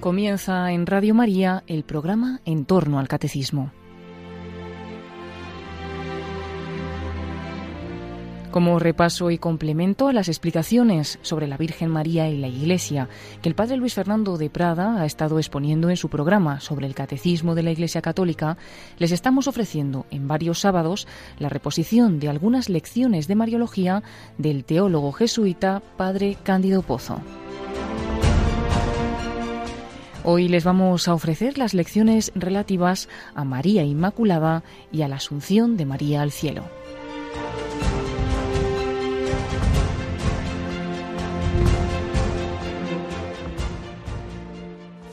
Comienza en Radio María el programa En torno al Catecismo. Como repaso y complemento a las explicaciones sobre la Virgen María y la Iglesia que el Padre Luis Fernando de Prada ha estado exponiendo en su programa sobre el Catecismo de la Iglesia Católica, les estamos ofreciendo en varios sábados la reposición de algunas lecciones de Mariología del teólogo jesuita Padre Cándido Pozo. Hoy les vamos a ofrecer las lecciones relativas a María Inmaculada y a la Asunción de María al Cielo.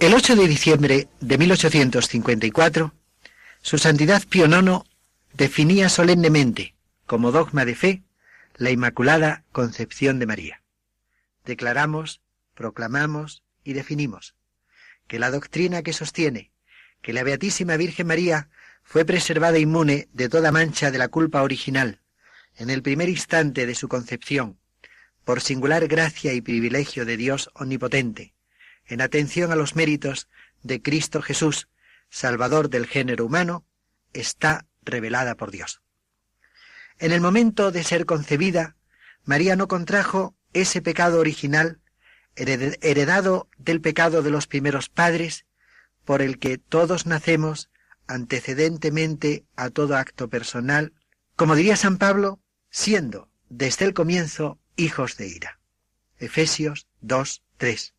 El 8 de diciembre de 1854, Su Santidad Pío IX definía solemnemente como dogma de fe la Inmaculada Concepción de María. Declaramos, proclamamos y definimos que la doctrina que sostiene que la Beatísima Virgen María fue preservada inmune de toda mancha de la culpa original en el primer instante de su concepción, por singular gracia y privilegio de Dios omnipotente, en atención a los méritos de Cristo Jesús, Salvador del género humano, está revelada por Dios. En el momento de ser concebida, María no contrajo ese pecado original heredado del pecado de los primeros padres, por el que todos nacemos antecedentemente a todo acto personal, como diría San Pablo, siendo desde el comienzo hijos de ira. Efesios 2, 3.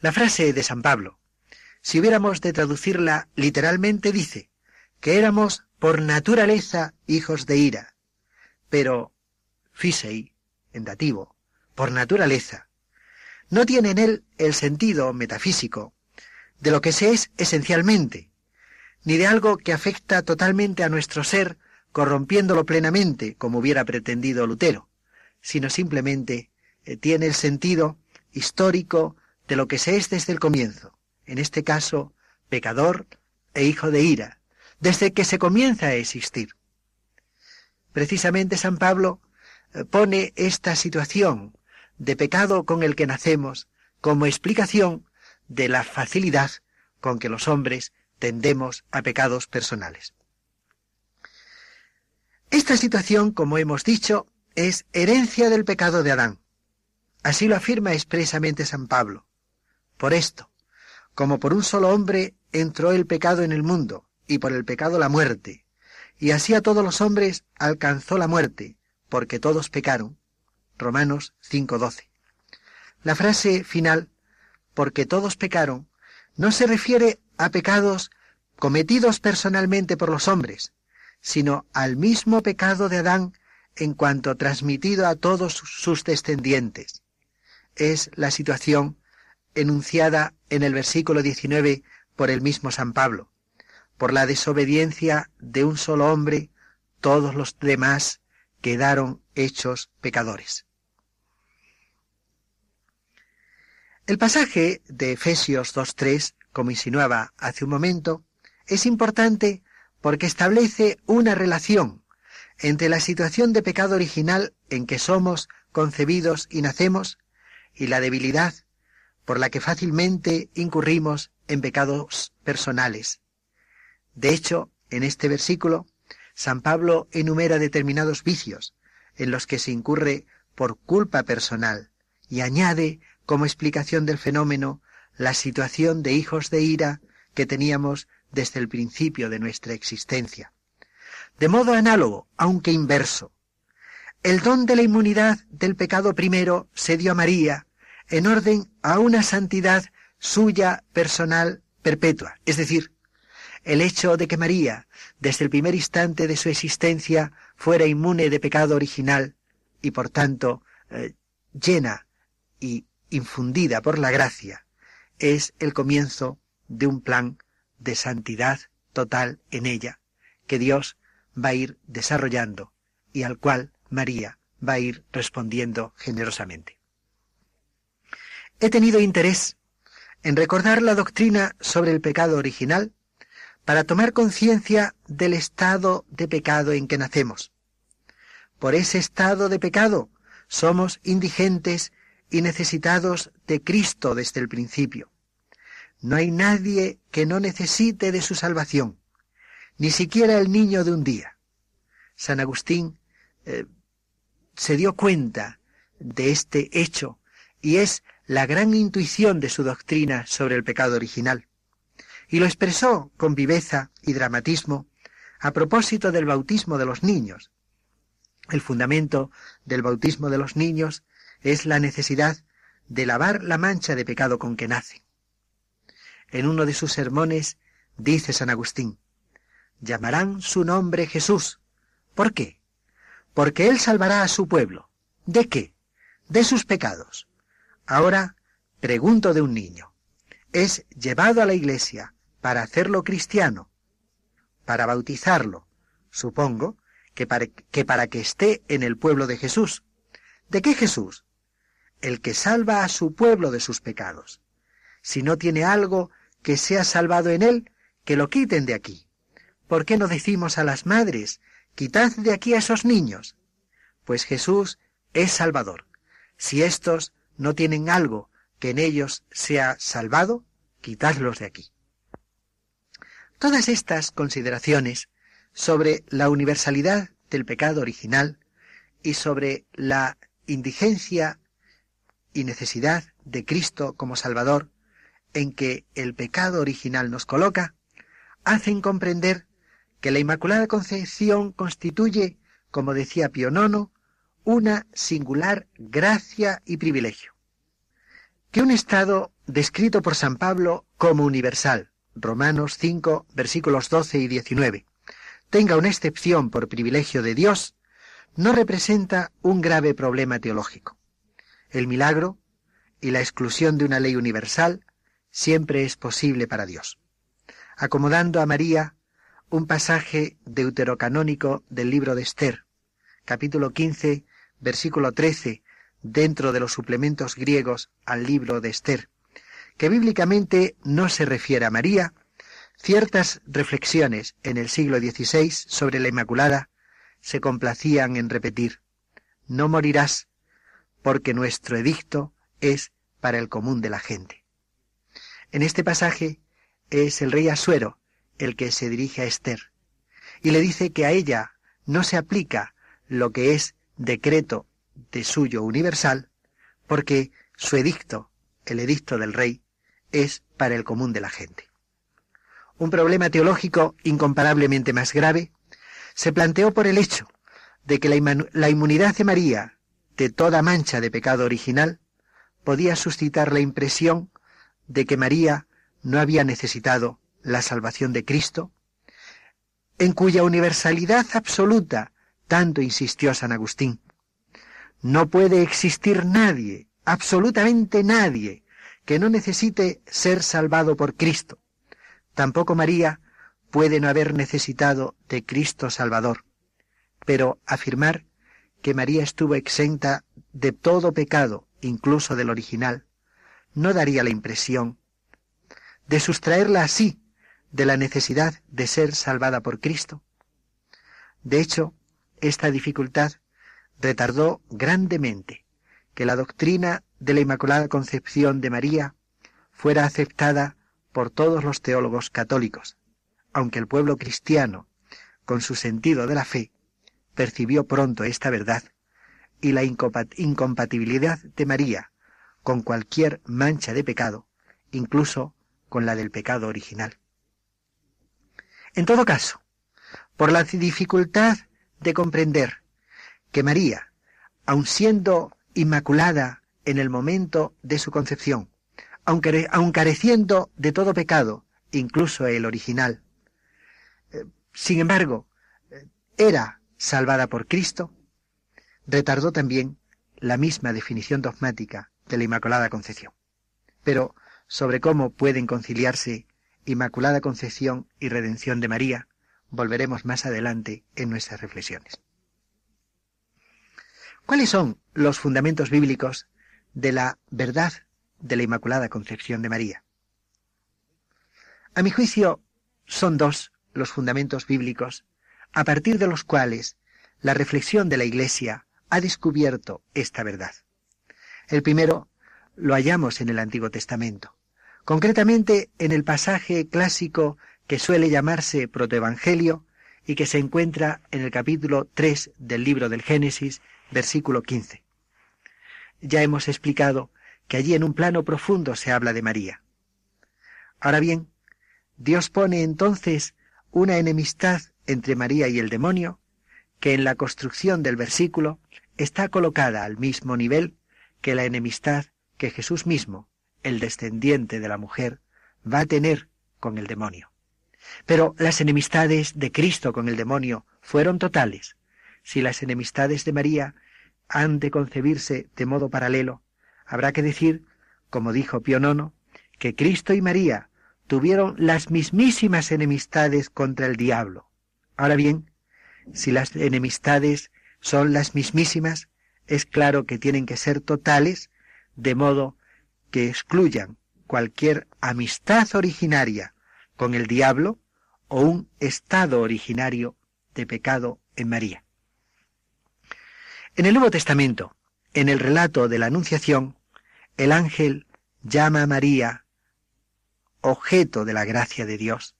La frase de San Pablo, si hubiéramos de traducirla literalmente, dice que éramos por naturaleza hijos de ira, pero fisei, en dativo, por naturaleza, no tiene en él el sentido metafísico de lo que se es esencialmente, ni de algo que afecta totalmente a nuestro ser, corrompiéndolo plenamente, como hubiera pretendido Lutero, sino simplemente eh, tiene el sentido histórico de lo que se es desde el comienzo, en este caso, pecador e hijo de ira, desde que se comienza a existir. Precisamente San Pablo eh, pone esta situación de pecado con el que nacemos como explicación de la facilidad con que los hombres tendemos a pecados personales. Esta situación, como hemos dicho, es herencia del pecado de Adán. Así lo afirma expresamente San Pablo. Por esto, como por un solo hombre entró el pecado en el mundo, y por el pecado la muerte, y así a todos los hombres alcanzó la muerte, porque todos pecaron. Romanos 5:12. La frase final, porque todos pecaron, no se refiere a pecados cometidos personalmente por los hombres, sino al mismo pecado de Adán en cuanto transmitido a todos sus descendientes. Es la situación enunciada en el versículo 19 por el mismo San Pablo. Por la desobediencia de un solo hombre, todos los demás quedaron hechos pecadores. El pasaje de Efesios 2.3, como insinuaba hace un momento, es importante porque establece una relación entre la situación de pecado original en que somos concebidos y nacemos y la debilidad por la que fácilmente incurrimos en pecados personales. De hecho, en este versículo, San Pablo enumera determinados vicios en los que se incurre por culpa personal y añade como explicación del fenómeno la situación de hijos de ira que teníamos desde el principio de nuestra existencia. De modo análogo, aunque inverso, el don de la inmunidad del pecado primero se dio a María en orden a una santidad suya personal perpetua. Es decir, el hecho de que María, desde el primer instante de su existencia, fuera inmune de pecado original y por tanto eh, llena y infundida por la gracia, es el comienzo de un plan de santidad total en ella, que Dios va a ir desarrollando y al cual María va a ir respondiendo generosamente. He tenido interés en recordar la doctrina sobre el pecado original para tomar conciencia del estado de pecado en que nacemos. Por ese estado de pecado somos indigentes y necesitados de Cristo desde el principio. No hay nadie que no necesite de su salvación, ni siquiera el niño de un día. San Agustín eh, se dio cuenta de este hecho y es la gran intuición de su doctrina sobre el pecado original. Y lo expresó con viveza y dramatismo a propósito del bautismo de los niños. El fundamento del bautismo de los niños es la necesidad de lavar la mancha de pecado con que nacen. En uno de sus sermones dice San Agustín, llamarán su nombre Jesús. ¿Por qué? Porque Él salvará a su pueblo. ¿De qué? De sus pecados. Ahora pregunto de un niño. Es llevado a la iglesia para hacerlo cristiano, para bautizarlo, supongo, que para, que para que esté en el pueblo de Jesús. ¿De qué Jesús? El que salva a su pueblo de sus pecados. Si no tiene algo que sea salvado en él, que lo quiten de aquí. ¿Por qué no decimos a las madres, quitad de aquí a esos niños? Pues Jesús es Salvador. Si éstos no tienen algo que en ellos sea salvado, quitadlos de aquí. Todas estas consideraciones sobre la universalidad del pecado original y sobre la indigencia y necesidad de Cristo como Salvador en que el pecado original nos coloca, hacen comprender que la Inmaculada Concepción constituye, como decía Pío IX, una singular gracia y privilegio. Que un estado descrito por San Pablo como universal, Romanos 5, versículos 12 y 19, tenga una excepción por privilegio de Dios, no representa un grave problema teológico. El milagro y la exclusión de una ley universal siempre es posible para Dios. Acomodando a María un pasaje deuterocanónico del libro de Esther, capítulo 15, versículo 13, dentro de los suplementos griegos al libro de Esther, que bíblicamente no se refiere a María, ciertas reflexiones en el siglo XVI sobre la Inmaculada se complacían en repetir, no morirás, porque nuestro edicto es para el común de la gente. En este pasaje es el rey Asuero el que se dirige a Esther y le dice que a ella no se aplica lo que es decreto de suyo universal, porque su edicto, el edicto del rey, es para el común de la gente. Un problema teológico incomparablemente más grave se planteó por el hecho de que la, la inmunidad de María de toda mancha de pecado original podía suscitar la impresión de que María no había necesitado la salvación de Cristo, en cuya universalidad absoluta tanto insistió San Agustín. No puede existir nadie, absolutamente nadie, que no necesite ser salvado por Cristo. Tampoco María puede no haber necesitado de Cristo Salvador. Pero afirmar que María estuvo exenta de todo pecado, incluso del original, no daría la impresión de sustraerla así de la necesidad de ser salvada por Cristo. De hecho, esta dificultad retardó grandemente que la doctrina de la Inmaculada Concepción de María fuera aceptada por todos los teólogos católicos, aunque el pueblo cristiano, con su sentido de la fe, percibió pronto esta verdad y la incompatibilidad de María con cualquier mancha de pecado, incluso con la del pecado original. En todo caso, por la dificultad de comprender que María, aun siendo inmaculada en el momento de su concepción, aunque, aun careciendo de todo pecado, incluso el original, eh, sin embargo, eh, era salvada por Cristo, retardó también la misma definición dogmática de la Inmaculada Concepción. Pero sobre cómo pueden conciliarse Inmaculada Concepción y Redención de María, volveremos más adelante en nuestras reflexiones. ¿Cuáles son los fundamentos bíblicos de la verdad de la Inmaculada Concepción de María? A mi juicio, son dos los fundamentos bíblicos a partir de los cuales la reflexión de la Iglesia ha descubierto esta verdad. El primero lo hallamos en el Antiguo Testamento, concretamente en el pasaje clásico que suele llamarse protoevangelio y que se encuentra en el capítulo 3 del libro del Génesis, versículo 15. Ya hemos explicado que allí en un plano profundo se habla de María. Ahora bien, Dios pone entonces una enemistad entre María y el demonio, que en la construcción del versículo está colocada al mismo nivel que la enemistad que Jesús mismo, el descendiente de la mujer, va a tener con el demonio. Pero las enemistades de Cristo con el demonio fueron totales. Si las enemistades de María han de concebirse de modo paralelo, habrá que decir, como dijo Pío IX, que Cristo y María tuvieron las mismísimas enemistades contra el diablo. Ahora bien, si las enemistades son las mismísimas, es claro que tienen que ser totales, de modo que excluyan cualquier amistad originaria con el diablo o un estado originario de pecado en María. En el Nuevo Testamento, en el relato de la Anunciación, el ángel llama a María objeto de la gracia de Dios.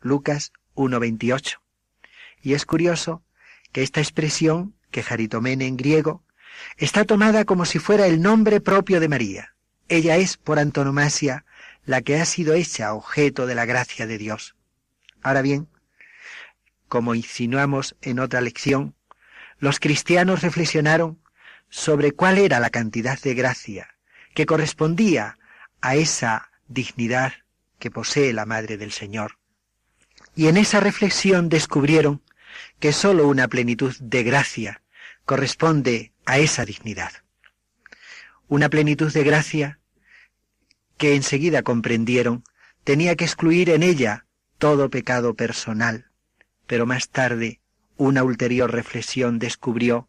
Lucas 1.28. Y es curioso que esta expresión, que jaritomene en griego, está tomada como si fuera el nombre propio de María. Ella es, por antonomasia, la que ha sido hecha objeto de la gracia de Dios. Ahora bien, como insinuamos en otra lección, los cristianos reflexionaron sobre cuál era la cantidad de gracia que correspondía a esa dignidad que posee la Madre del Señor. Y en esa reflexión descubrieron que sólo una plenitud de gracia corresponde a esa dignidad. Una plenitud de gracia que enseguida comprendieron tenía que excluir en ella todo pecado personal, pero más tarde una ulterior reflexión descubrió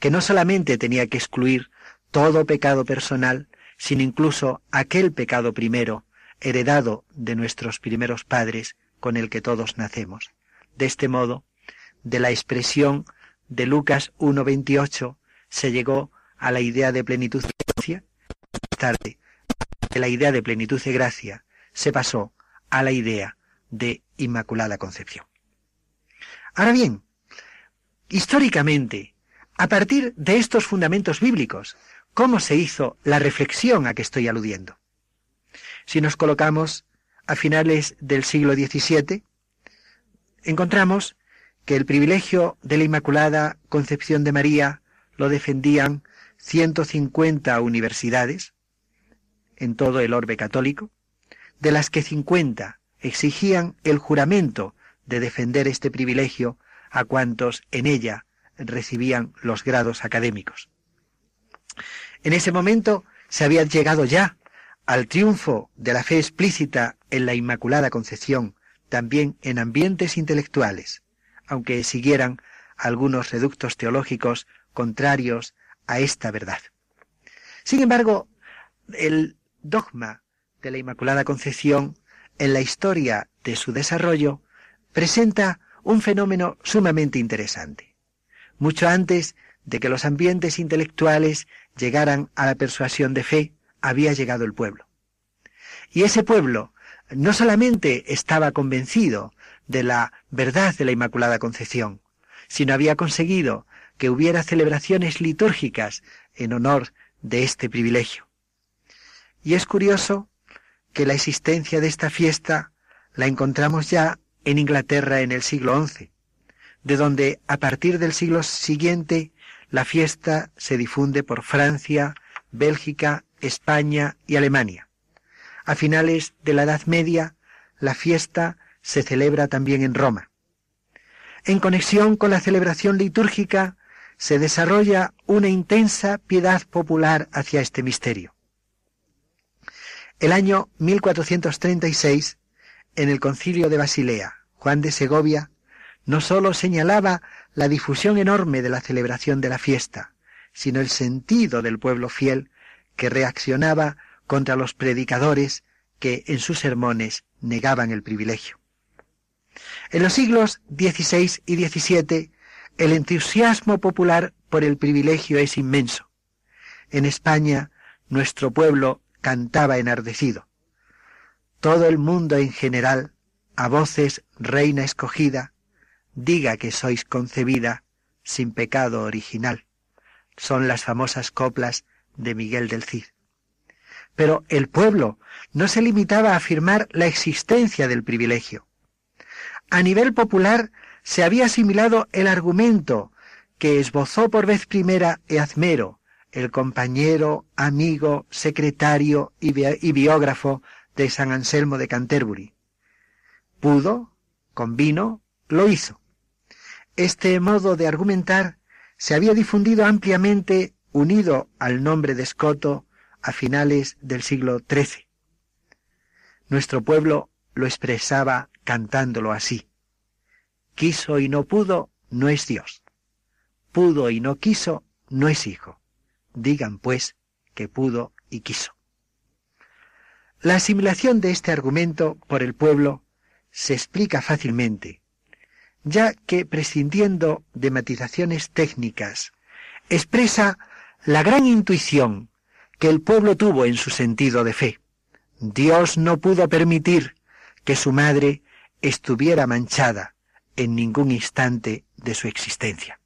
que no solamente tenía que excluir todo pecado personal, sino incluso aquel pecado primero, heredado de nuestros primeros padres, con el que todos nacemos. De este modo, de la expresión de Lucas 1.28 se llegó a la idea de plenitud de gracia. Más tarde, de la idea de plenitud de gracia se pasó a la idea de Inmaculada Concepción. Ahora bien, históricamente, a partir de estos fundamentos bíblicos, ¿cómo se hizo la reflexión a que estoy aludiendo? Si nos colocamos a finales del siglo XVII, encontramos que el privilegio de la Inmaculada Concepción de María lo defendían 150 universidades en todo el orbe católico, de las que 50 exigían el juramento de defender este privilegio a cuantos en ella recibían los grados académicos. En ese momento se había llegado ya al triunfo de la fe explícita en la Inmaculada Concepción, también en ambientes intelectuales, aunque siguieran algunos reductos teológicos contrarios a esta verdad. Sin embargo, el dogma de la Inmaculada Concepción en la historia de su desarrollo presenta un fenómeno sumamente interesante. Mucho antes de que los ambientes intelectuales llegaran a la persuasión de fe, había llegado el pueblo. Y ese pueblo no solamente estaba convencido de la verdad de la Inmaculada Concepción, sino había conseguido que hubiera celebraciones litúrgicas en honor de este privilegio. Y es curioso que la existencia de esta fiesta la encontramos ya en Inglaterra en el siglo XI, de donde a partir del siglo siguiente la fiesta se difunde por Francia, Bélgica, España y Alemania. A finales de la Edad Media, la fiesta se celebra también en Roma. En conexión con la celebración litúrgica se desarrolla una intensa piedad popular hacia este misterio. El año 1436, en el concilio de Basilea, Juan de Segovia no sólo señalaba la difusión enorme de la celebración de la fiesta, sino el sentido del pueblo fiel que reaccionaba contra los predicadores que en sus sermones negaban el privilegio. En los siglos XVI y XVII, el entusiasmo popular por el privilegio es inmenso. En España, nuestro pueblo cantaba enardecido. todo el mundo en general, a voces reina escogida, diga que sois concebida sin pecado original. Son las famosas coplas de Miguel del Cid. Pero el pueblo no se limitaba a afirmar la existencia del privilegio. A nivel popular se había asimilado el argumento que esbozó por vez primera Eazmero, el compañero, amigo, secretario y, biógrafo de San Anselmo de Canterbury. Pudo, convino, lo hizo. Este modo de argumentar se había difundido ampliamente unido al nombre de Escoto a finales del siglo XIII. Nuestro pueblo lo expresaba cantándolo así. Quiso y no pudo, no es Dios. Pudo y no quiso, no es hijo. Digan, pues, que pudo y quiso. La asimilación de este argumento por el pueblo se explica fácilmente, ya que prescindiendo de matizaciones técnicas, expresa la gran intuición que el pueblo tuvo en su sentido de fe. Dios no pudo permitir que su madre estuviera manchada en ningún instante de su existencia.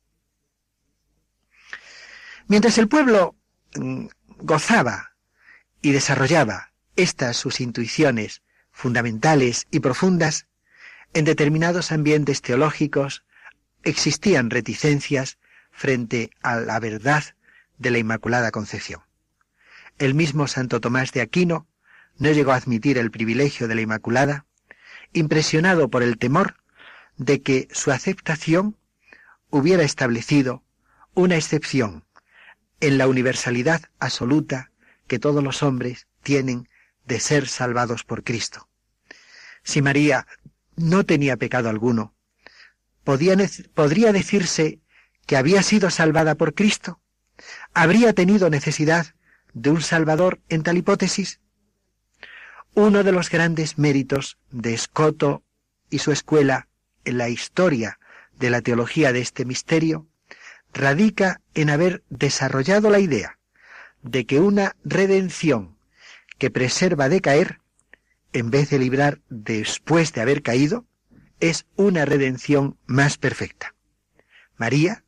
Mientras el pueblo mm, gozaba y desarrollaba estas sus intuiciones fundamentales y profundas, en determinados ambientes teológicos existían reticencias frente a la verdad de la Inmaculada Concepción. El mismo Santo Tomás de Aquino no llegó a admitir el privilegio de la Inmaculada, impresionado por el temor de que su aceptación hubiera establecido una excepción en la universalidad absoluta que todos los hombres tienen de ser salvados por Cristo. Si María no tenía pecado alguno, ¿podría decirse que había sido salvada por Cristo? ¿Habría tenido necesidad de un Salvador en tal hipótesis? Uno de los grandes méritos de Escoto y su escuela en la historia de la teología de este misterio radica en haber desarrollado la idea de que una redención que preserva de caer, en vez de librar después de haber caído, es una redención más perfecta. María,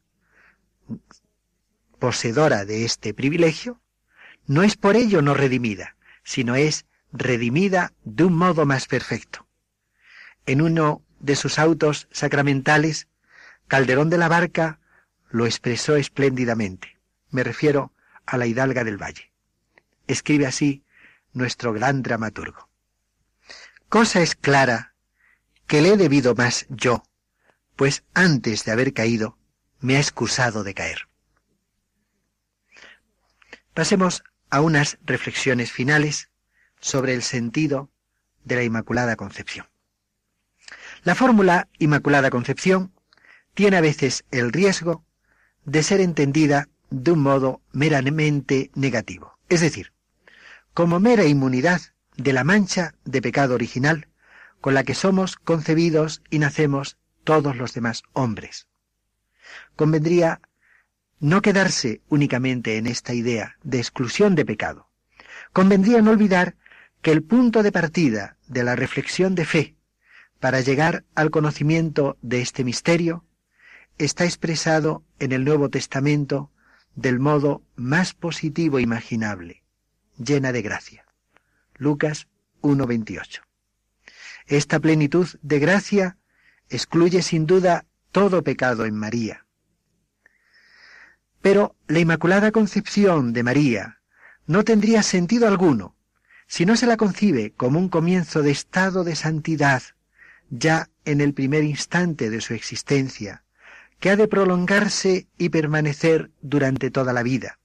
poseedora de este privilegio, no es por ello no redimida, sino es redimida de un modo más perfecto. En uno de sus autos sacramentales, Calderón de la Barca lo expresó espléndidamente. Me refiero a la hidalga del valle. Escribe así nuestro gran dramaturgo. Cosa es clara que le he debido más yo, pues antes de haber caído me ha excusado de caer. Pasemos a unas reflexiones finales sobre el sentido de la Inmaculada Concepción. La fórmula Inmaculada Concepción tiene a veces el riesgo de ser entendida de un modo meramente negativo, es decir, como mera inmunidad de la mancha de pecado original con la que somos concebidos y nacemos todos los demás hombres. Convendría no quedarse únicamente en esta idea de exclusión de pecado. Convendría no olvidar que el punto de partida de la reflexión de fe para llegar al conocimiento de este misterio está expresado en el Nuevo Testamento del modo más positivo imaginable, llena de gracia. Lucas 1.28. Esta plenitud de gracia excluye sin duda todo pecado en María. Pero la Inmaculada Concepción de María no tendría sentido alguno si no se la concibe como un comienzo de estado de santidad ya en el primer instante de su existencia, que ha de prolongarse y permanecer durante toda la vida.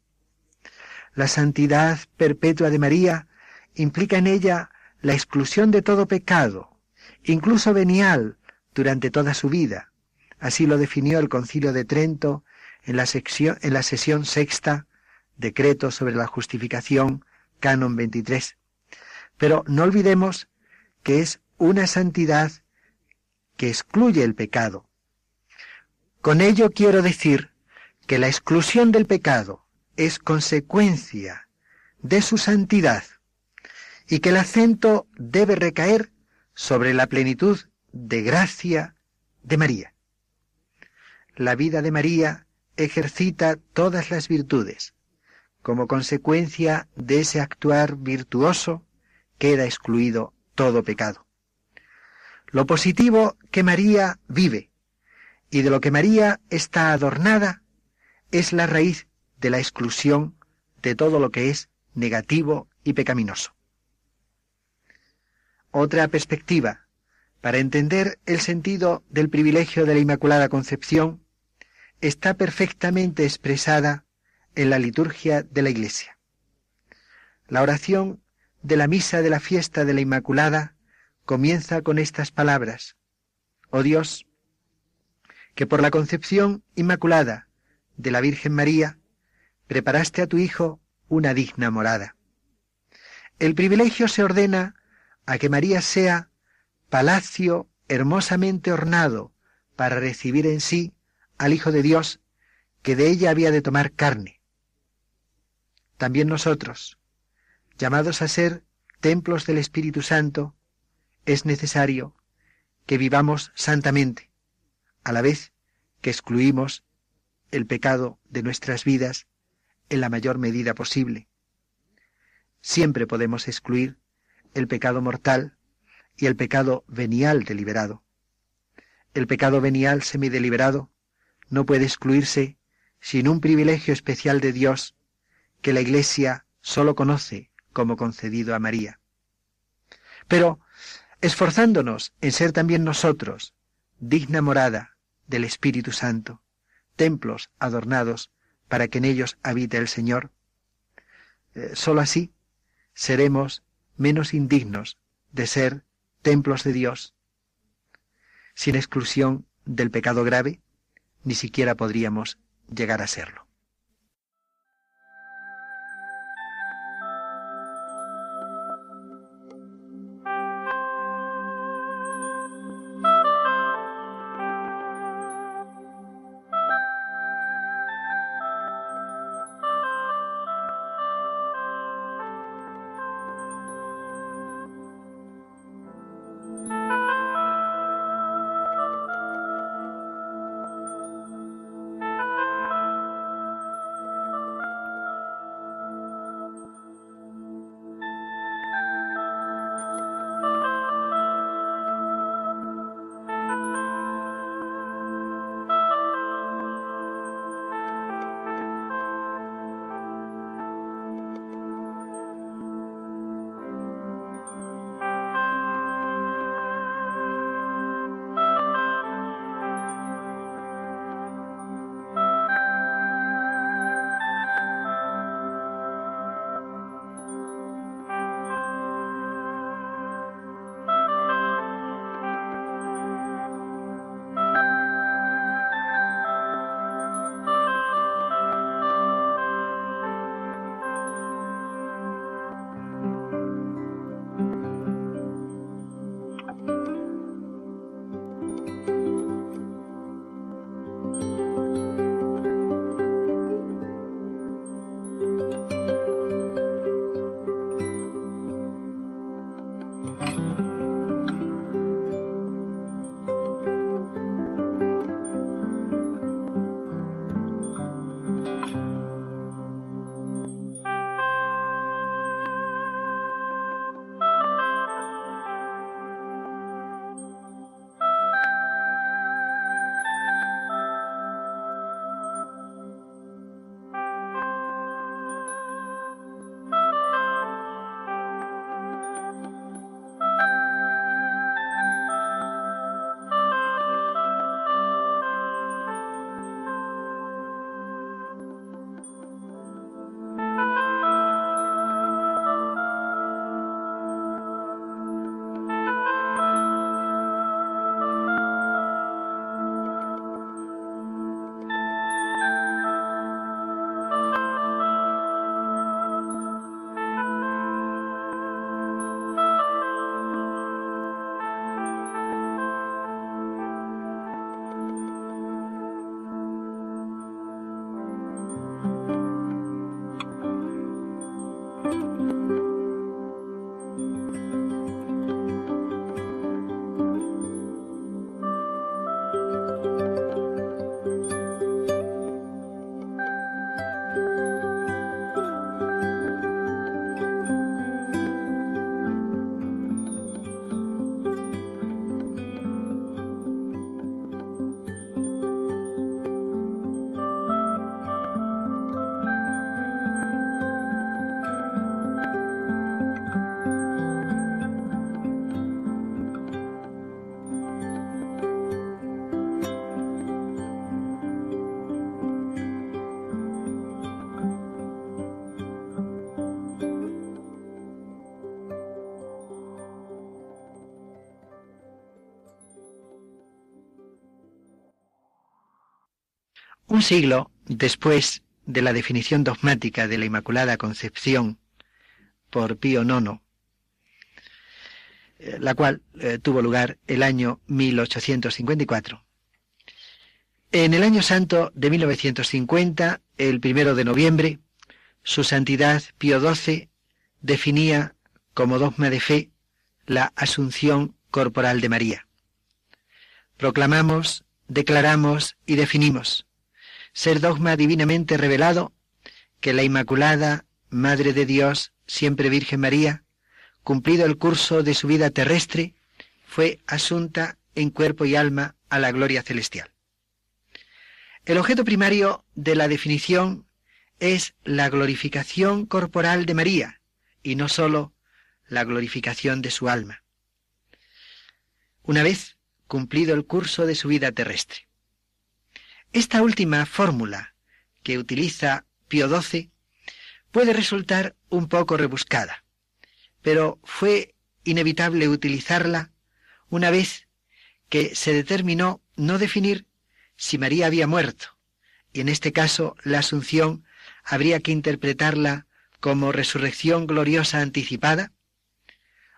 La santidad perpetua de María implica en ella la exclusión de todo pecado, incluso venial, durante toda su vida. Así lo definió el Concilio de Trento en la, sesión sexta, decreto sobre la justificación, canon 23. Pero no olvidemos que es una santidad que excluye el pecado, con ello quiero decir que la exclusión del pecado es consecuencia de su santidad y que el acento debe recaer sobre la plenitud de gracia de María. La vida de María ejercita todas las virtudes. Como consecuencia de ese actuar virtuoso, queda excluido todo pecado. Lo positivo que María vive y de lo que María está adornada es la raíz de la exclusión de todo lo que es negativo y pecaminoso. Otra perspectiva para entender el sentido del privilegio de la Inmaculada Concepción está perfectamente expresada en la liturgia de la Iglesia. La oración de la misa de la fiesta de la Inmaculada comienza con estas palabras. Oh Dios, que por la concepción inmaculada de la Virgen María preparaste a tu Hijo una digna morada. El privilegio se ordena a que María sea palacio hermosamente ornado para recibir en sí al Hijo de Dios que de ella había de tomar carne. También nosotros, llamados a ser templos del Espíritu Santo, es necesario que vivamos santamente, a la vez que excluimos el pecado de nuestras vidas en la mayor medida posible. Siempre podemos excluir el pecado mortal y el pecado venial deliberado. El pecado venial semideliberado no puede excluirse sin un privilegio especial de Dios que la Iglesia sólo conoce como concedido a María. Pero, esforzándonos en ser también nosotros digna morada del Espíritu Santo, templos adornados para que en ellos habite el Señor, eh, sólo así seremos menos indignos de ser templos de Dios, sin exclusión del pecado grave, ni siquiera podríamos llegar a serlo. Un siglo después de la definición dogmática de la Inmaculada Concepción por Pío IX, eh, la cual eh, tuvo lugar el año 1854. En el año santo de 1950, el primero de noviembre, su santidad Pío XII definía como dogma de fe la asunción corporal de María. Proclamamos, declaramos y definimos ser dogma divinamente revelado que la Inmaculada Madre de Dios, siempre Virgen María, cumplido el curso de su vida terrestre, fue asunta en cuerpo y alma a la gloria celestial. El objeto primario de la definición es la glorificación corporal de María y no sólo la glorificación de su alma. Una vez cumplido el curso de su vida terrestre. Esta última fórmula que utiliza Pío XII puede resultar un poco rebuscada pero fue inevitable utilizarla una vez que se determinó no definir si María había muerto, y en este caso la Asunción habría que interpretarla como resurrección gloriosa anticipada,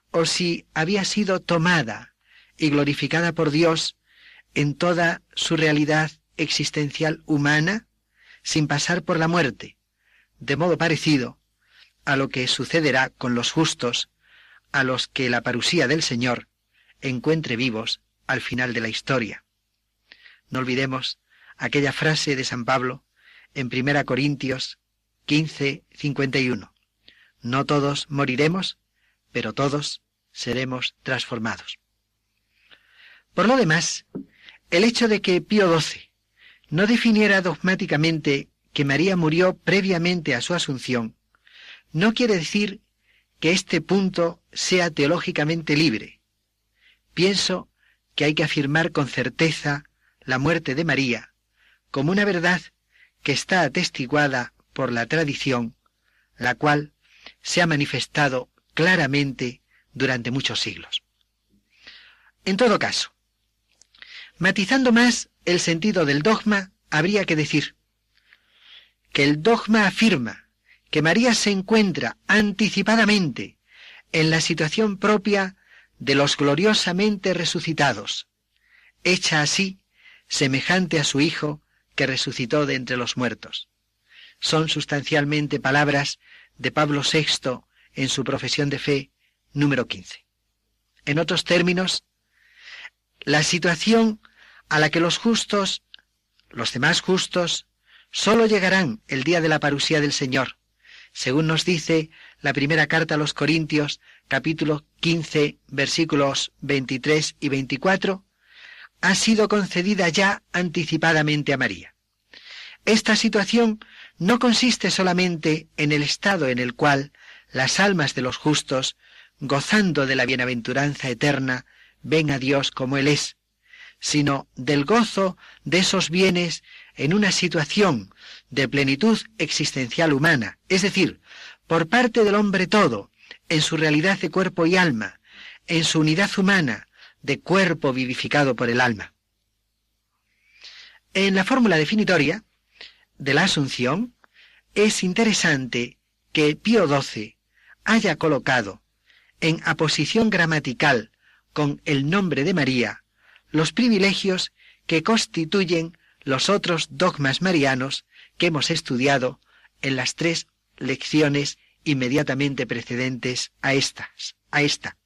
o si había sido tomada y glorificada por Dios en toda su realidad existencial humana, sin pasar por la muerte, de modo parecido a lo que sucederá con los justos, a los que la parusía del Señor encuentre vivos al final de la historia. No olvidemos aquella frase de San Pablo en 1 Corintios 15, 51. No todos moriremos, pero todos seremos transformados. Por lo demás, el hecho de que Pío XII no definiera dogmáticamente que María murió previamente a su asunción no quiere decir que este punto sea teológicamente libre. Pienso que hay que afirmar con certeza la muerte de María como una verdad que está atestiguada por la tradición, la cual se ha manifestado claramente durante muchos siglos. En todo caso, matizando más el sentido del dogma, habría que decir que el dogma afirma que María se encuentra anticipadamente en la situación propia de los gloriosamente resucitados, hecha así semejante a su Hijo que resucitó de entre los muertos. Son sustancialmente palabras de Pablo VI en su profesión de fe número 15. En otros términos, la situación a la que los justos, los demás justos, sólo llegarán el día de la parusía del Señor, según nos dice la primera carta a los Corintios, capítulo 15, versículos 23 y 24, ha sido concedida ya anticipadamente a María. Esta situación no consiste solamente en el estado en el cual las almas de los justos, gozando de la bienaventuranza eterna, ven a Dios como Él es, sino del gozo de esos bienes en una situación de plenitud existencial humana, es decir, por parte del hombre todo, en su realidad de cuerpo y alma, en su unidad humana, de cuerpo vivificado por el alma. En la fórmula definitoria de la Asunción, es interesante que Pío XII haya colocado en aposición gramatical con el nombre de María los privilegios que constituyen los otros dogmas marianos que hemos estudiado en las tres lecciones inmediatamente precedentes a estas, a esta.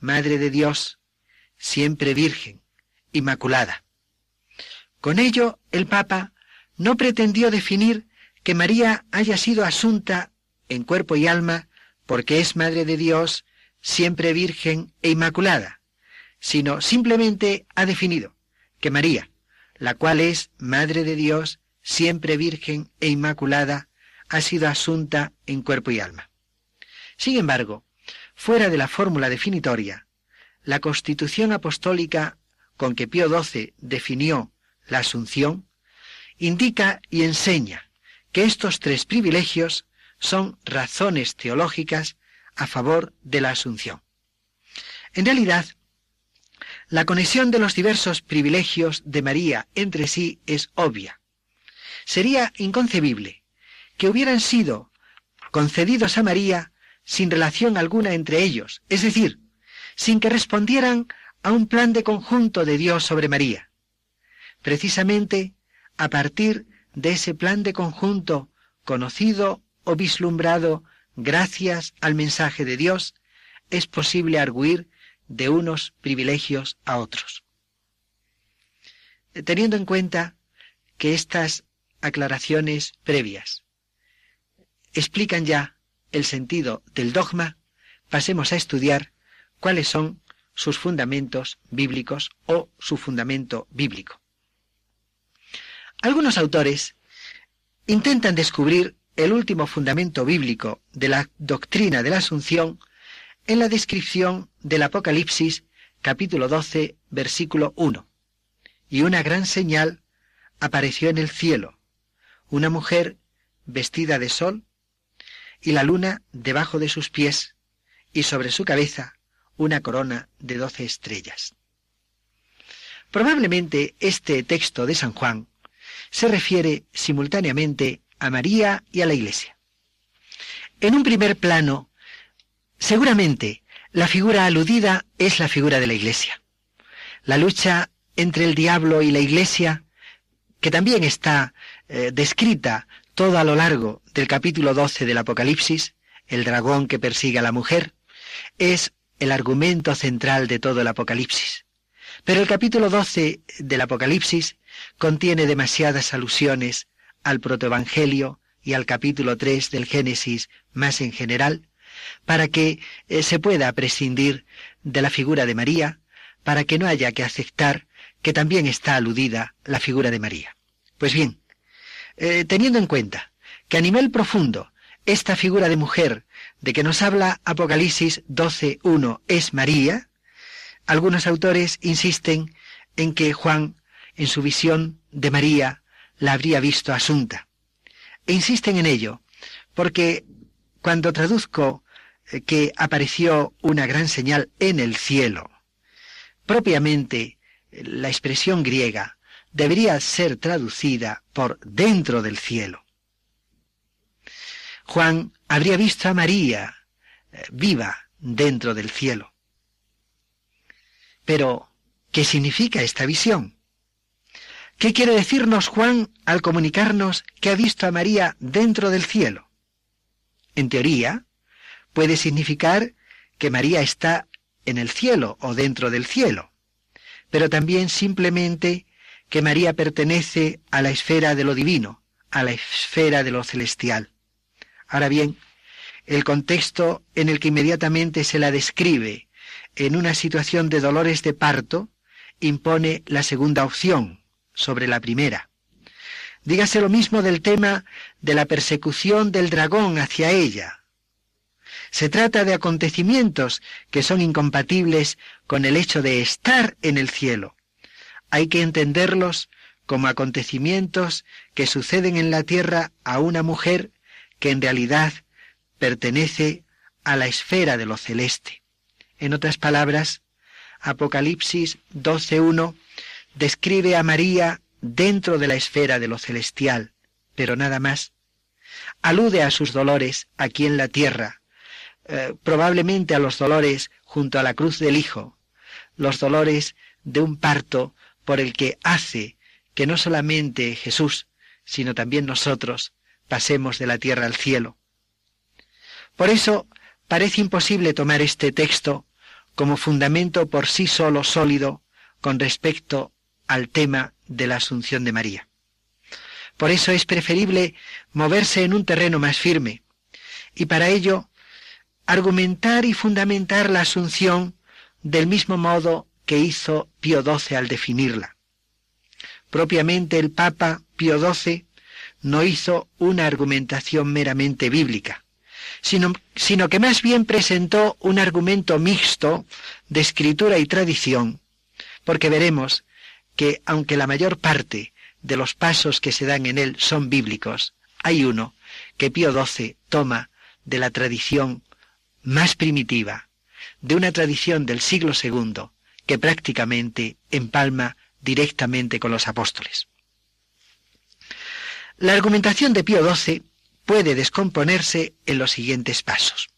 Madre de Dios, siempre Virgen, Inmaculada. Con ello, el Papa no pretendió definir que María haya sido asunta en cuerpo y alma porque es Madre de Dios, siempre Virgen e Inmaculada, sino simplemente ha definido que María, la cual es Madre de Dios, siempre Virgen e Inmaculada, ha sido asunta en cuerpo y alma. Sin embargo, fuera de la fórmula definitoria, la constitución apostólica con que Pío XII definió la asunción, indica y enseña que estos tres privilegios son razones teológicas a favor de la asunción. En realidad, la conexión de los diversos privilegios de María entre sí es obvia, Sería inconcebible que hubieran sido concedidos a María sin relación alguna entre ellos, es decir, sin que respondieran a un plan de conjunto de Dios sobre María. Precisamente a partir de ese plan de conjunto conocido o vislumbrado gracias al mensaje de Dios, es posible arguir de unos privilegios a otros. Teniendo en cuenta que estas aclaraciones previas explican ya el sentido del dogma, pasemos a estudiar cuáles son sus fundamentos bíblicos o su fundamento bíblico. Algunos autores intentan descubrir el último fundamento bíblico de la doctrina de la Asunción en la descripción del Apocalipsis capítulo 12 versículo 1. Y una gran señal apareció en el cielo, una mujer vestida de sol y la luna debajo de sus pies y sobre su cabeza una corona de doce estrellas. Probablemente este texto de San Juan se refiere simultáneamente a María y a la Iglesia. En un primer plano, seguramente la figura aludida es la figura de la Iglesia. La lucha entre el diablo y la Iglesia, que también está eh, descrita todo a lo largo del capítulo 12 del Apocalipsis, el dragón que persigue a la mujer, es el argumento central de todo el Apocalipsis. Pero el capítulo 12 del Apocalipsis contiene demasiadas alusiones al protoevangelio y al capítulo 3 del Génesis más en general, para que eh, se pueda prescindir de la figura de María, para que no haya que aceptar que también está aludida la figura de María. Pues bien, eh, teniendo en cuenta que a nivel profundo esta figura de mujer de que nos habla Apocalipsis 12.1 es María, algunos autores insisten en que Juan, en su visión de María, la habría visto asunta. E insisten en ello, porque cuando traduzco que apareció una gran señal en el cielo, propiamente la expresión griega debería ser traducida por dentro del cielo. Juan habría visto a María eh, viva dentro del cielo. Pero, ¿qué significa esta visión? ¿Qué quiere decirnos Juan al comunicarnos que ha visto a María dentro del cielo? En teoría, puede significar que María está en el cielo o dentro del cielo, pero también simplemente que María pertenece a la esfera de lo divino, a la esfera de lo celestial. Ahora bien, el contexto en el que inmediatamente se la describe en una situación de dolores de parto impone la segunda opción, sobre la primera. Dígase lo mismo del tema de la persecución del dragón hacia ella. Se trata de acontecimientos que son incompatibles con el hecho de estar en el cielo. Hay que entenderlos como acontecimientos que suceden en la tierra a una mujer que en realidad pertenece a la esfera de lo celeste. En otras palabras, Apocalipsis 12.1 describe a María dentro de la esfera de lo celestial, pero nada más. Alude a sus dolores aquí en la tierra, eh, probablemente a los dolores junto a la cruz del Hijo, los dolores de un parto por el que hace que no solamente Jesús, sino también nosotros pasemos de la tierra al cielo. Por eso parece imposible tomar este texto como fundamento por sí solo sólido con respecto al tema de la Asunción de María. Por eso es preferible moverse en un terreno más firme y para ello argumentar y fundamentar la Asunción del mismo modo que hizo Pío XII al definirla. Propiamente el Papa Pío XII no hizo una argumentación meramente bíblica, sino, que más bien presentó un argumento mixto de escritura y tradición, porque veremos que aunque la mayor parte de los pasos que se dan en él son bíblicos, hay uno que Pío XII toma de la tradición más primitiva, de una tradición del siglo II, que prácticamente empalma directamente con los apóstoles. La argumentación de Pío XII puede descomponerse en los siguientes pasos,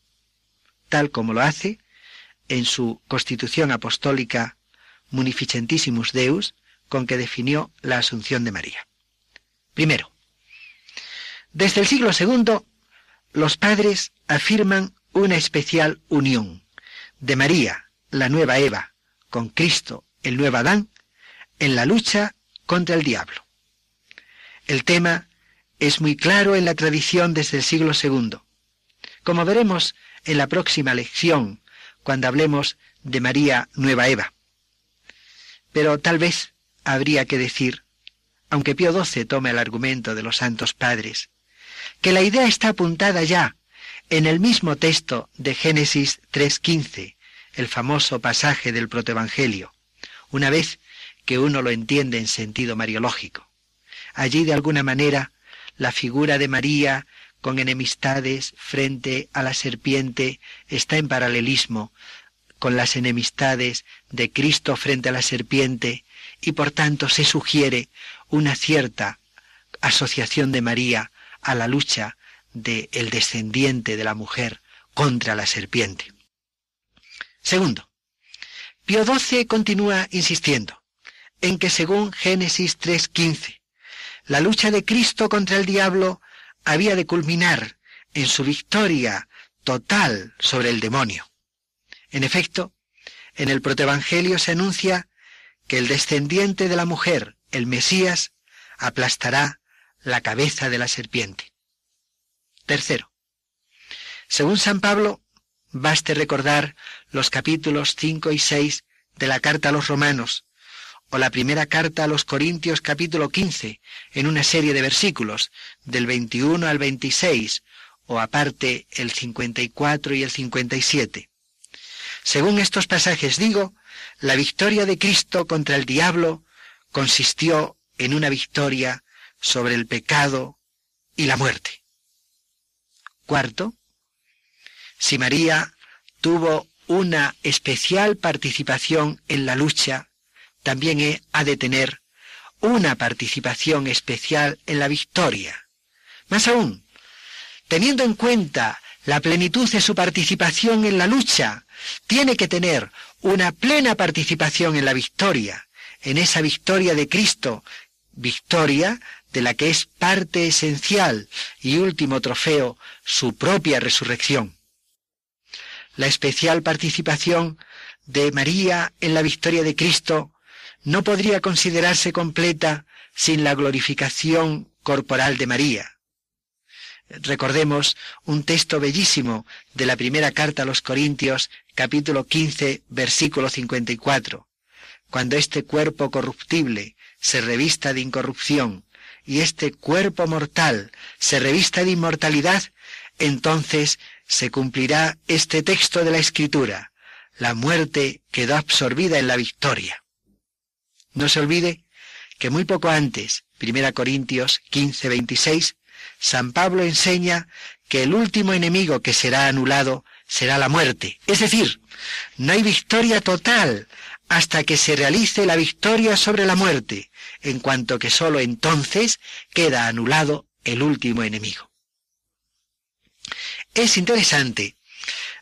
tal como lo hace en su Constitución Apostólica Munificentissimus Deus, con que definió la Asunción de María. Primero, desde el siglo II, los padres afirman una especial unión de María, la nueva Eva, con Cristo, el nuevo Adán, en la lucha contra el diablo. El tema es muy claro en la tradición desde el siglo II. Como veremos en la próxima lección, cuando hablemos de María Nueva Eva. Pero tal vez habría que decir, aunque Pío XII tome el argumento de los santos padres, que la idea está apuntada ya en el mismo texto de Génesis 3.15, el famoso pasaje del protoevangelio, una vez que uno lo entiende en sentido mariológico. Allí de alguna manera la figura de María con enemistades frente a la serpiente está en paralelismo con las enemistades de Cristo frente a la serpiente y por tanto se sugiere una cierta asociación de María a la lucha del el descendiente de la mujer contra la serpiente. Segundo, Pío XII continúa insistiendo en que según Génesis 3.15, la lucha de Cristo contra el diablo había de culminar en su victoria total sobre el demonio. En efecto, en el protoevangelio se anuncia que el descendiente de la mujer, el Mesías, aplastará la cabeza de la serpiente. Tercero, según San Pablo, baste recordar los capítulos 5 y 6 de la carta a los romanos, o la primera carta a los Corintios capítulo 15, en una serie de versículos, del 21 al 26, o aparte el 54 y el 57. Según estos pasajes digo, la victoria de Cristo contra el diablo consistió en una victoria sobre el pecado y la muerte. Cuarto, si María tuvo una especial participación en la lucha también ha de tener una participación especial en la victoria. Más aún, teniendo en cuenta la plenitud de su participación en la lucha, tiene que tener una plena participación en la victoria, en esa victoria de Cristo, victoria de la que es parte esencial y último trofeo su propia resurrección. La especial participación de María en la victoria de Cristo no podría considerarse completa sin la glorificación corporal de María. Recordemos un texto bellísimo de la primera carta a los Corintios, capítulo 15, versículo 54. Cuando este cuerpo corruptible se revista de incorrupción y este cuerpo mortal se revista de inmortalidad, entonces se cumplirá este texto de la Escritura. La muerte quedó absorbida en la victoria. No se olvide que muy poco antes, 1 Corintios 15, 26, San Pablo enseña que el último enemigo que será anulado será la muerte. Es decir, no hay victoria total hasta que se realice la victoria sobre la muerte, en cuanto que sólo entonces queda anulado el último enemigo. Es interesante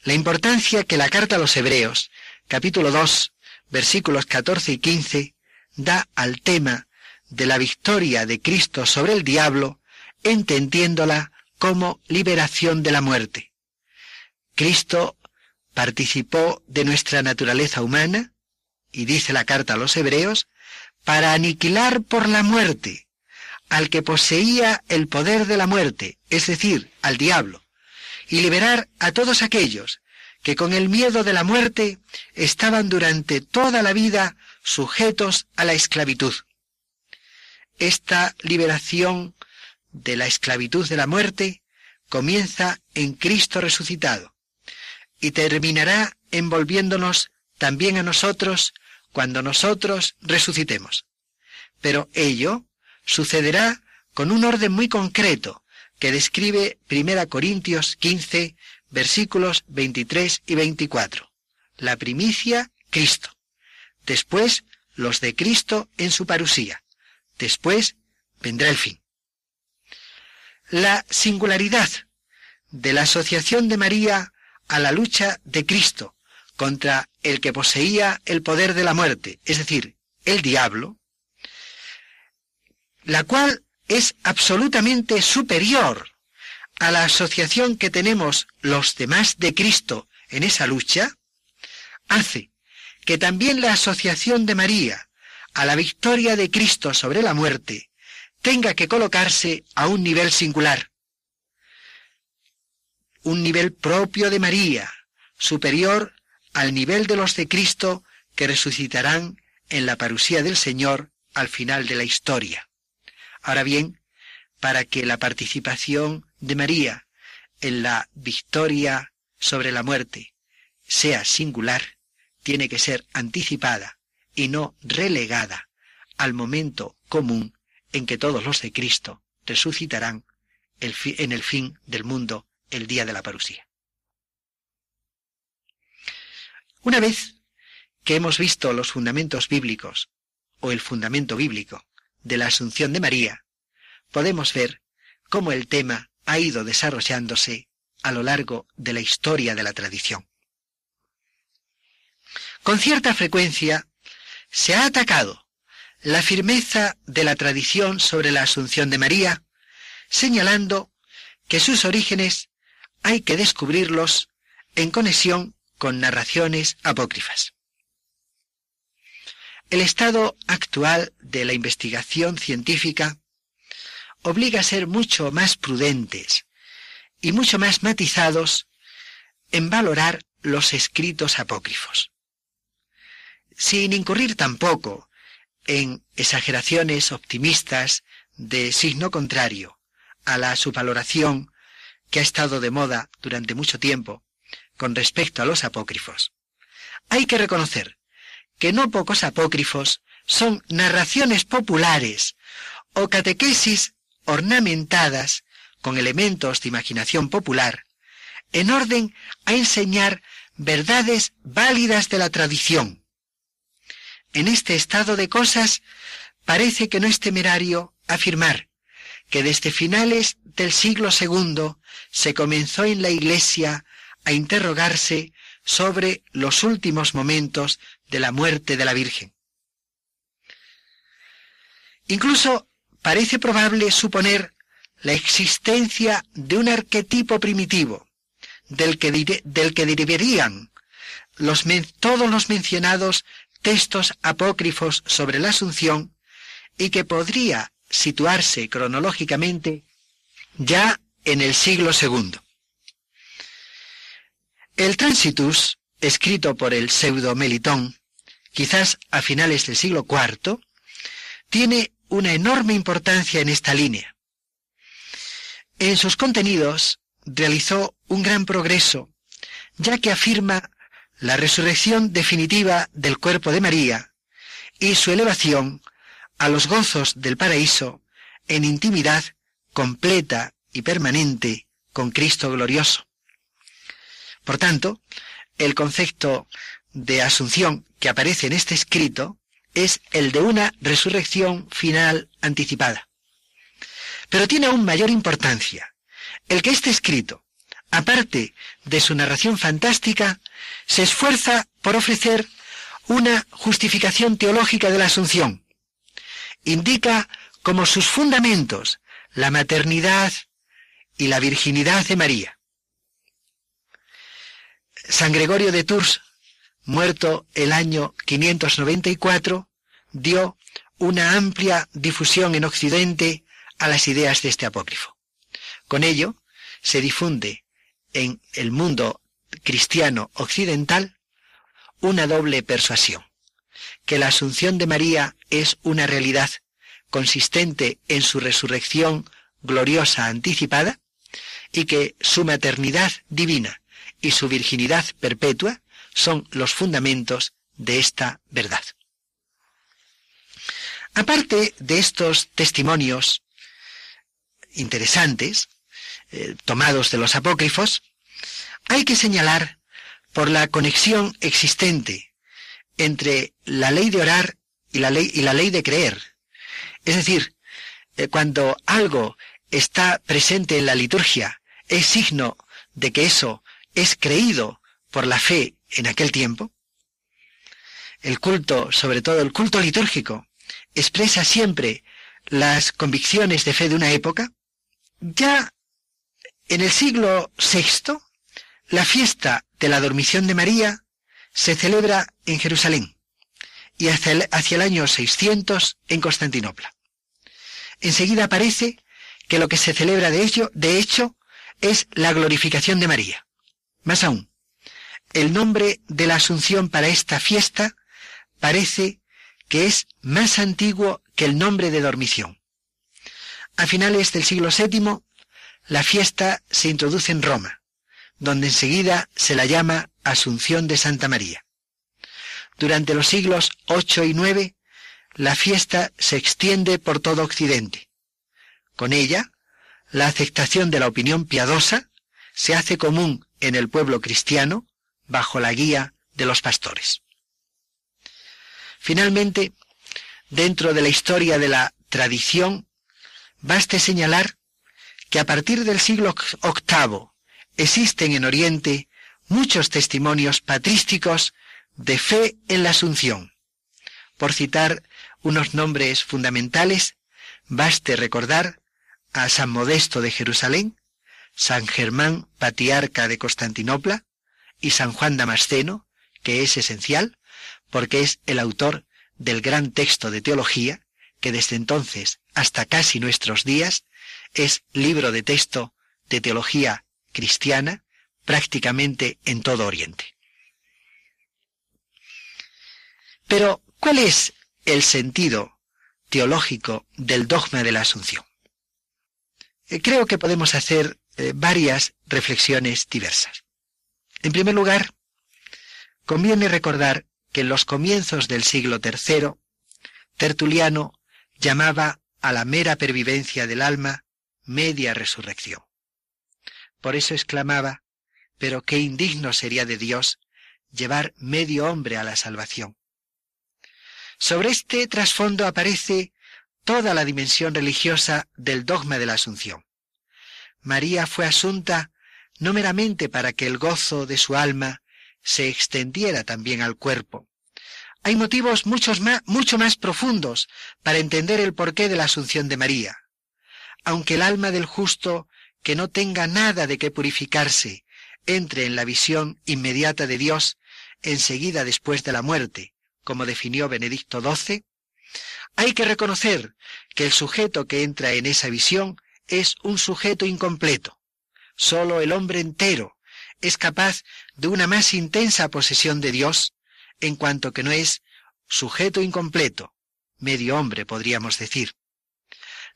la importancia que la carta a los Hebreos, capítulo 2, versículos 14 y 15, da al tema de la victoria de Cristo sobre el diablo, entendiéndola como liberación de la muerte. Cristo participó de nuestra naturaleza humana, y dice la carta a los hebreos, para aniquilar por la muerte al que poseía el poder de la muerte, es decir, al diablo, y liberar a todos aquellos que con el miedo de la muerte estaban durante toda la vida sujetos a la esclavitud. Esta liberación de la esclavitud de la muerte comienza en Cristo resucitado y terminará envolviéndonos también a nosotros cuando nosotros resucitemos. Pero ello sucederá con un orden muy concreto que describe 1 Corintios 15, versículos 23 y 24. La primicia, Cristo. Después, los de Cristo en su parusía. Después, vendrá el fin. la singularidad de la asociación de María a la lucha de Cristo contra el que poseía el poder de la muerte, es decir, el diablo, la cual es absolutamente superior a la asociación que tenemos los demás de Cristo en esa lucha, hace que también la asociación de María a la victoria de Cristo sobre la muerte tenga que colocarse a un nivel singular, un nivel propio de María, superior al nivel de los de Cristo que resucitarán en la parusía del Señor al final de la historia. Ahora bien, para que la participación de María en la victoria sobre la muerte sea singular, tiene que ser anticipada y no relegada al momento común en que todos los de Cristo resucitarán en el fin del mundo el día de la parusía. Una vez que hemos visto los fundamentos bíblicos o el fundamento bíblico de la Asunción de María, podemos ver cómo el tema ha ido desarrollándose a lo largo de la historia de la tradición. Con cierta frecuencia se ha atacado la firmeza de la tradición sobre la Asunción de María, señalando que sus orígenes hay que descubrirlos en conexión con narraciones apócrifas. El estado actual de la investigación científica obliga a ser mucho más prudentes y mucho más matizados en valorar los escritos apócrifos. Sin incurrir tampoco en exageraciones optimistas de signo contrario a la subvaloración que ha estado de moda durante mucho tiempo con respecto a los apócrifos. Hay que reconocer que no pocos apócrifos son narraciones populares o catequesis ornamentadas con elementos de imaginación popular, en orden a enseñar verdades válidas de la tradición. En este estado de cosas, parece que no es temerario afirmar que desde finales del siglo II se comenzó en la Iglesia a interrogarse sobre los últimos momentos de la muerte de la Virgen. Incluso parece probable suponer la existencia de un arquetipo primitivo, del que, del que derivarían todos los mencionados textos apócrifos sobre la Asunción y que podría situarse cronológicamente ya en el siglo II. El Transitus, escrito por el pseudo Melitón, quizás a finales del siglo IV, tiene una enorme importancia en esta línea. En sus contenidos realizó un gran progreso, ya que afirma la resurrección definitiva del cuerpo de María y su elevación a los gozos del paraíso en intimidad completa y permanente con Cristo glorioso. Por tanto, el concepto de asunción que aparece en este escrito es el de una resurrección final anticipada. Pero tiene aún mayor importancia el que este escrito, aparte de su narración fantástica, se esfuerza por ofrecer una justificación teológica de la Asunción. Indica como sus fundamentos la maternidad y la virginidad de María. San Gregorio de Tours, muerto el año 594, dio una amplia difusión en Occidente a las ideas de este apócrifo. Con ello, se difunde en el mundo cristiano occidental una doble persuasión, que la asunción de María es una realidad consistente en su resurrección gloriosa anticipada y que su maternidad divina y su virginidad perpetua son los fundamentos de esta verdad. Aparte de estos testimonios interesantes, eh, tomados de los apócrifos, hay que señalar por la conexión existente entre la ley de orar y la ley, y la ley de creer. Es decir, eh, cuando algo está presente en la liturgia es signo de que eso es creído por la fe en aquel tiempo? El culto, sobre todo el culto litúrgico, expresa siempre las convicciones de fe de una época. Ya en el siglo VI, la fiesta de la dormición de María se celebra en Jerusalén y hacia el, hacia el año 600 en Constantinopla. Enseguida aparece que lo que se celebra de ello, de hecho, es la glorificación de María. Más aún, el nombre de la Asunción para esta fiesta parece que es más antiguo que el nombre de dormición. A finales del siglo VII, la fiesta se introduce en Roma, donde enseguida se la llama Asunción de Santa María. Durante los siglos VIII y IX, la fiesta se extiende por todo Occidente. Con ella, la aceptación de la opinión piadosa se hace común en el pueblo cristiano bajo la guía de los pastores. Finalmente, dentro de la historia de la tradición, baste señalar que a partir del siglo VIII existen en Oriente muchos testimonios patrísticos de fe en la Asunción. Por citar unos nombres fundamentales, baste recordar a San Modesto de Jerusalén, San Germán Patriarca de Constantinopla y San Juan Damasceno, que es esencial porque es el autor del gran texto de teología que desde entonces hasta casi nuestros días es libro de texto de teología cristiana prácticamente en todo Oriente. Pero, ¿cuál es el sentido teológico del dogma de la Asunción? Eh, creo que podemos hacer eh, varias reflexiones diversas. En primer lugar, conviene recordar que en los comienzos del siglo III, Tertuliano llamaba a la mera pervivencia del alma media resurrección. Por eso exclamaba, pero qué indigno sería de Dios llevar medio hombre a la salvación. Sobre este trasfondo aparece toda la dimensión religiosa del dogma de la Asunción. María fue asunta no meramente para que el gozo de su alma se extendiera también al cuerpo. Hay motivos más, mucho más profundos para entender el porqué de la Asunción de María. Aunque el alma del justo, que no tenga nada de que purificarse, entre en la visión inmediata de Dios enseguida después de la muerte, como definió Benedicto XII, hay que reconocer que el sujeto que entra en esa visión es un sujeto incompleto. Solo el hombre entero es capaz de una más intensa posesión de Dios, en cuanto que no es sujeto incompleto, medio hombre podríamos decir.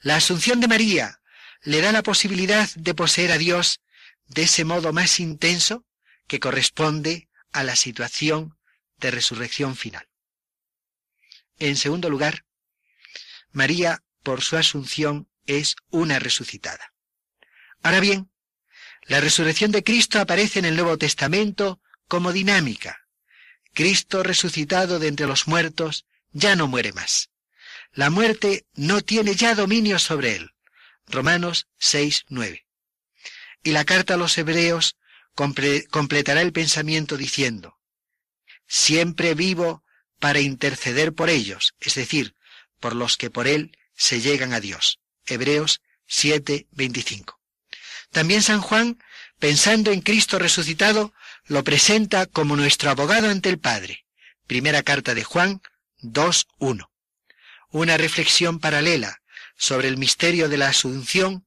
La asunción de María le da la posibilidad de poseer a Dios de ese modo más intenso que corresponde a la situación de resurrección final. En segundo lugar, María, por su asunción, es una resucitada. Ahora bien, la resurrección de Cristo aparece en el Nuevo Testamento como dinámica. Cristo resucitado de entre los muertos ya no muere más. La muerte no tiene ya dominio sobre él. Romanos 6, 9. Y la carta a los hebreos completará el pensamiento diciendo, siempre vivo para interceder por ellos, es decir, por los que por él se llegan a Dios. Hebreos 7, 25. También San Juan, pensando en Cristo resucitado, lo presenta como nuestro abogado ante el Padre. Primera carta de Juan 2.1. Una reflexión paralela sobre el misterio de la Asunción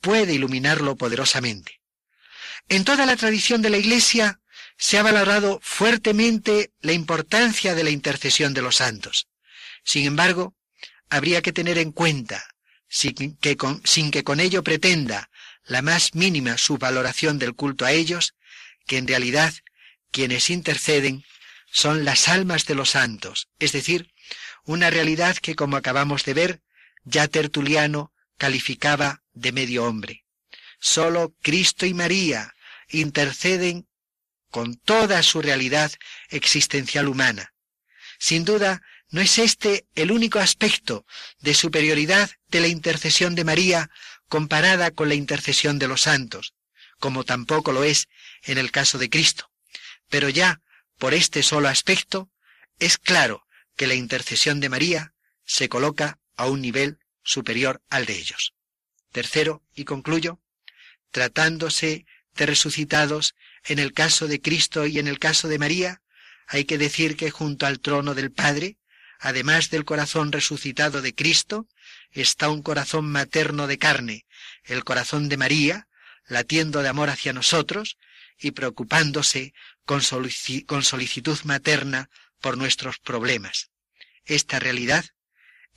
puede iluminarlo poderosamente. En toda la tradición de la Iglesia se ha valorado fuertemente la importancia de la intercesión de los santos. Sin embargo, habría que tener en cuenta, sin que con, ello pretenda la más mínima subvaloración del culto a ellos, que en realidad quienes interceden son las almas de los santos, es decir, una realidad que, como acabamos de ver, ya Tertuliano calificaba de medio hombre. Solo Cristo y María interceden con toda su realidad existencial humana. Sin duda, no es este el único aspecto de superioridad de la intercesión de María comparada con la intercesión de los santos, como tampoco lo es en el caso de Cristo. Pero ya, por este solo aspecto, es claro que la intercesión de María se coloca a un nivel superior al de ellos. Tercero, y concluyo, tratándose de resucitados, en el caso de Cristo y en el caso de María, hay que decir que junto al trono del Padre, además del corazón resucitado de Cristo, está un corazón materno de carne, el corazón de María, latiendo de amor hacia nosotros y preocupándose con, solicitud materna por nuestros problemas. Esta realidad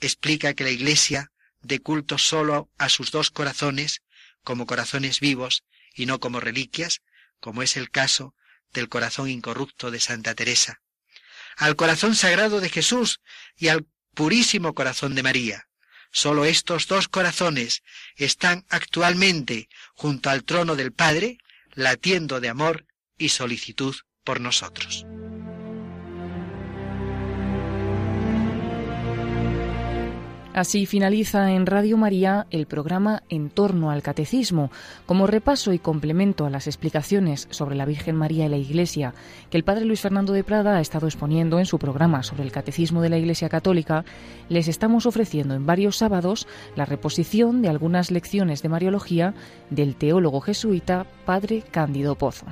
explica que la Iglesia dé culto solo a sus dos corazones como corazones vivos y no como reliquias, como es el caso del corazón incorrupto de Santa Teresa, al corazón sagrado de Jesús y al purísimo corazón de María. Solo estos dos corazones están actualmente junto al trono del Padre, latiendo de amor y solicitud por nosotros. Así finaliza en Radio María el programa En torno al Catecismo, como repaso y complemento a las explicaciones sobre la Virgen María y la Iglesia que el Padre Luis Fernando de Prada ha estado exponiendo en su programa sobre el Catecismo de la Iglesia Católica, les estamos ofreciendo en varios sábados la reposición de algunas lecciones de Mariología del teólogo jesuita Padre Cándido Pozo.